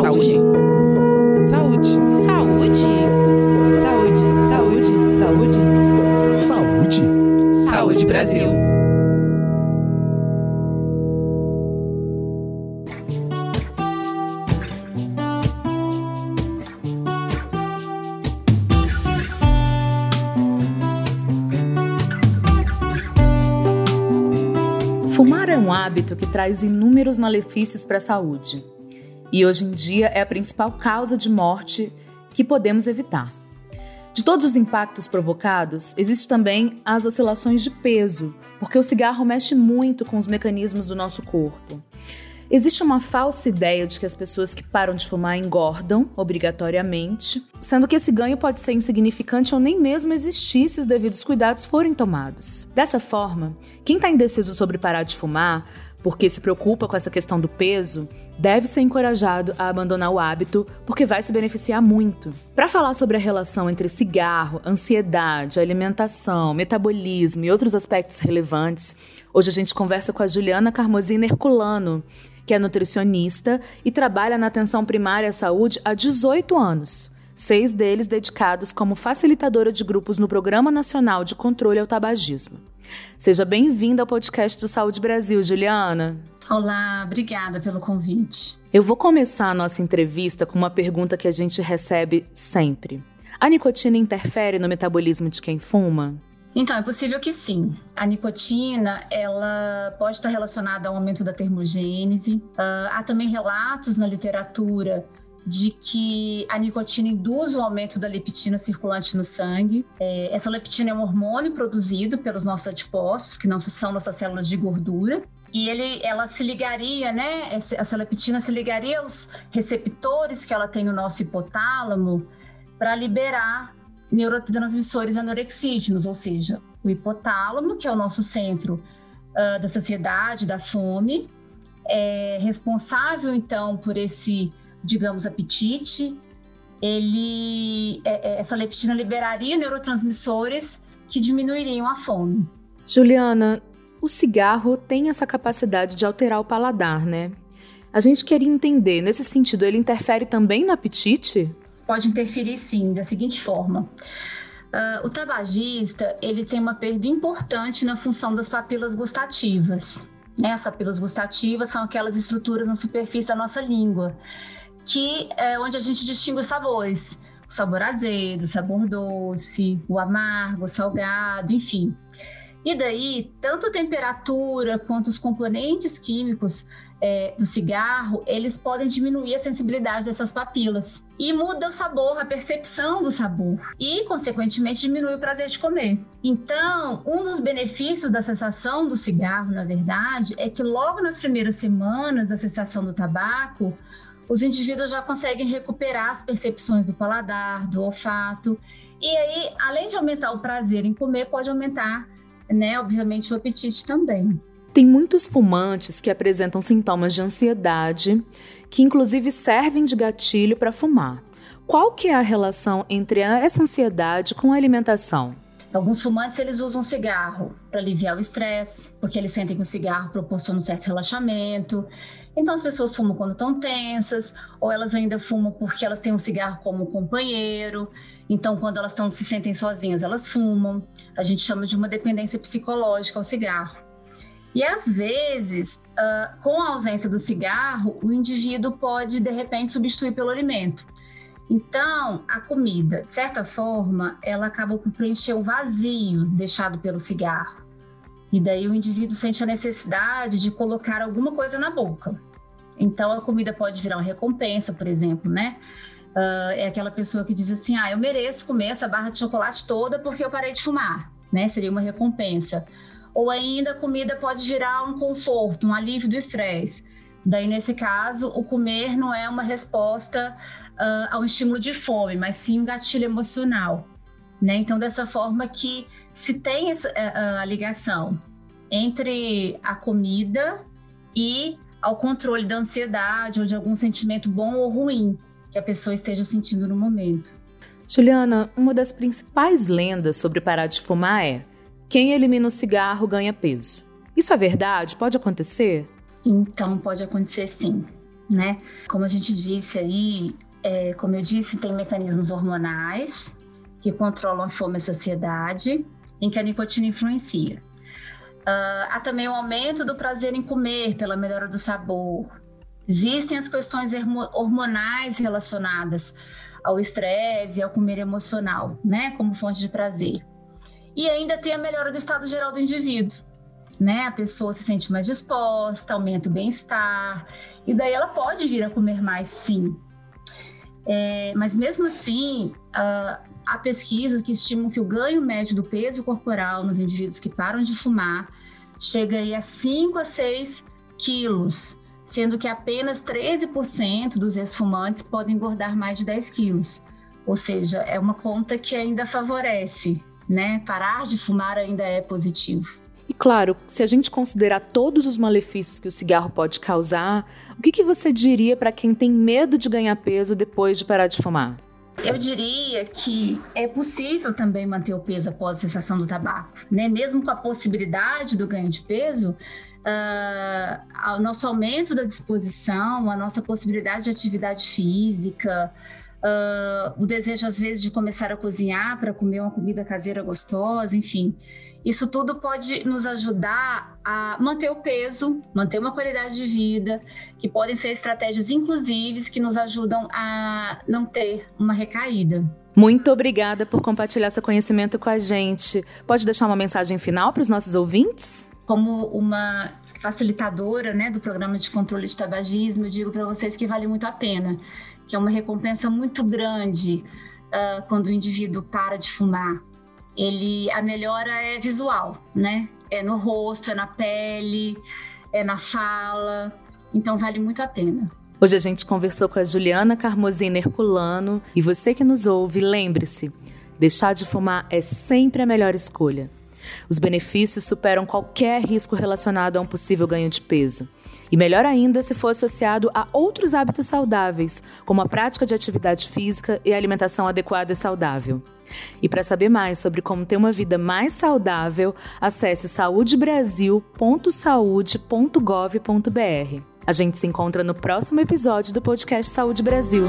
Saúde. Saúde. Saúde. Saúde. Saúde. Saúde. Saúde. Saúde Brasil. Fumar é um hábito que traz inúmeros malefícios para a saúde. E hoje em dia é a principal causa de morte que podemos evitar. De todos os impactos provocados, existe também as oscilações de peso, porque o cigarro mexe muito com os mecanismos do nosso corpo. Existe uma falsa ideia de que as pessoas que param de fumar engordam obrigatoriamente, sendo que esse ganho pode ser insignificante ou nem mesmo existir se os devidos cuidados forem tomados. Dessa forma, quem está indeciso sobre parar de fumar porque se preocupa com essa questão do peso, deve ser encorajado a abandonar o hábito porque vai se beneficiar muito. Para falar sobre a relação entre cigarro, ansiedade, alimentação, metabolismo e outros aspectos relevantes, hoje a gente conversa com a Juliana Carmozina Herculano, que é nutricionista e trabalha na atenção primária à saúde há 18 anos. Seis deles dedicados como facilitadora de grupos no Programa Nacional de Controle ao Tabagismo. Seja bem-vinda ao podcast do Saúde Brasil, Juliana. Olá, obrigada pelo convite. Eu vou começar a nossa entrevista com uma pergunta que a gente recebe sempre. A nicotina interfere no metabolismo de quem fuma? Então, é possível que sim. A nicotina, ela pode estar relacionada ao aumento da termogênese. Uh, há também relatos na literatura de que a nicotina induz o aumento da leptina circulante no sangue. É, essa leptina é um hormônio produzido pelos nossos antipostos, que não são nossas células de gordura. E ele, ela se ligaria, né? Essa leptina se ligaria aos receptores que ela tem no nosso hipotálamo para liberar neurotransmissores anorexígenos, ou seja, o hipotálamo, que é o nosso centro uh, da saciedade, da fome, é responsável então por esse digamos, apetite, ele, é, é, essa leptina liberaria neurotransmissores que diminuiriam a fome. Juliana, o cigarro tem essa capacidade de alterar o paladar, né? A gente queria entender, nesse sentido, ele interfere também no apetite? Pode interferir sim, da seguinte forma. Uh, o tabagista ele tem uma perda importante na função das papilas gustativas. Né? As papilas gustativas são aquelas estruturas na superfície da nossa língua que é onde a gente distingue os sabores. O sabor azedo, o sabor doce, o amargo, o salgado, enfim. E daí, tanto a temperatura quanto os componentes químicos é, do cigarro, eles podem diminuir a sensibilidade dessas papilas. E muda o sabor, a percepção do sabor. E, consequentemente, diminui o prazer de comer. Então, um dos benefícios da cessação do cigarro, na verdade, é que logo nas primeiras semanas da cessação do tabaco, os indivíduos já conseguem recuperar as percepções do paladar, do olfato. E aí, além de aumentar o prazer em comer, pode aumentar, né, obviamente, o apetite também. Tem muitos fumantes que apresentam sintomas de ansiedade, que inclusive servem de gatilho para fumar. Qual que é a relação entre essa ansiedade com a alimentação? Alguns fumantes eles usam cigarro para aliviar o estresse, porque eles sentem que o cigarro proporciona um certo relaxamento. Então as pessoas fumam quando estão tensas, ou elas ainda fumam porque elas têm um cigarro como companheiro. Então quando elas estão se sentem sozinhas, elas fumam. A gente chama de uma dependência psicológica ao cigarro. E às vezes, uh, com a ausência do cigarro, o indivíduo pode de repente substituir pelo alimento. Então, a comida, de certa forma, ela acaba por preencher o vazio deixado pelo cigarro. E daí o indivíduo sente a necessidade de colocar alguma coisa na boca. Então a comida pode virar uma recompensa, por exemplo, né? Uh, é aquela pessoa que diz assim: ah, eu mereço comer essa barra de chocolate toda porque eu parei de fumar, né? Seria uma recompensa. Ou ainda a comida pode virar um conforto, um alívio do estresse. Daí, nesse caso, o comer não é uma resposta uh, ao estímulo de fome, mas sim um gatilho emocional. Né? Então, dessa forma que se tem essa, a, eh, a ligação entre a comida e ao controle da ansiedade ou de algum sentimento bom ou ruim que a pessoa esteja sentindo no momento. Juliana, uma das principais lendas sobre parar de fumar é: quem elimina o cigarro ganha peso. Isso é verdade? Pode acontecer? Então, pode acontecer sim. né? Como a gente disse aí, é, como eu disse, tem mecanismos hormonais que controlam a fome e a saciedade, em que a nicotina influencia. Uh, há também o aumento do prazer em comer pela melhora do sabor. Existem as questões hormonais relacionadas ao estresse e ao comer emocional, né, como fonte de prazer. E ainda tem a melhora do estado geral do indivíduo, né? A pessoa se sente mais disposta, aumenta o bem-estar, e daí ela pode vir a comer mais, sim. É, mas mesmo assim, uh, há pesquisas que estimam que o ganho médio do peso corporal nos indivíduos que param de fumar chega aí a 5 a 6 quilos, sendo que apenas 13% dos ex-fumantes podem engordar mais de 10 quilos. Ou seja, é uma conta que ainda favorece, né? Parar de fumar ainda é positivo. E claro, se a gente considerar todos os malefícios que o cigarro pode causar, o que, que você diria para quem tem medo de ganhar peso depois de parar de fumar? Eu diria que é possível também manter o peso após a cessação do tabaco, né? Mesmo com a possibilidade do ganho de peso, uh, o nosso aumento da disposição, a nossa possibilidade de atividade física, uh, o desejo às vezes de começar a cozinhar para comer uma comida caseira gostosa, enfim. Isso tudo pode nos ajudar a manter o peso, manter uma qualidade de vida, que podem ser estratégias, inclusive, que nos ajudam a não ter uma recaída. Muito obrigada por compartilhar seu conhecimento com a gente. Pode deixar uma mensagem final para os nossos ouvintes? Como uma facilitadora né, do programa de controle de tabagismo, eu digo para vocês que vale muito a pena, que é uma recompensa muito grande uh, quando o indivíduo para de fumar ele a melhora é visual, né? É no rosto, é na pele, é na fala. Então vale muito a pena. Hoje a gente conversou com a Juliana Carmozina Herculano e você que nos ouve, lembre-se, deixar de fumar é sempre a melhor escolha. Os benefícios superam qualquer risco relacionado a um possível ganho de peso. E melhor ainda se for associado a outros hábitos saudáveis, como a prática de atividade física e alimentação adequada e saudável. E para saber mais sobre como ter uma vida mais saudável, acesse saudebrasil.saude.gov.br. A gente se encontra no próximo episódio do podcast Saúde Brasil.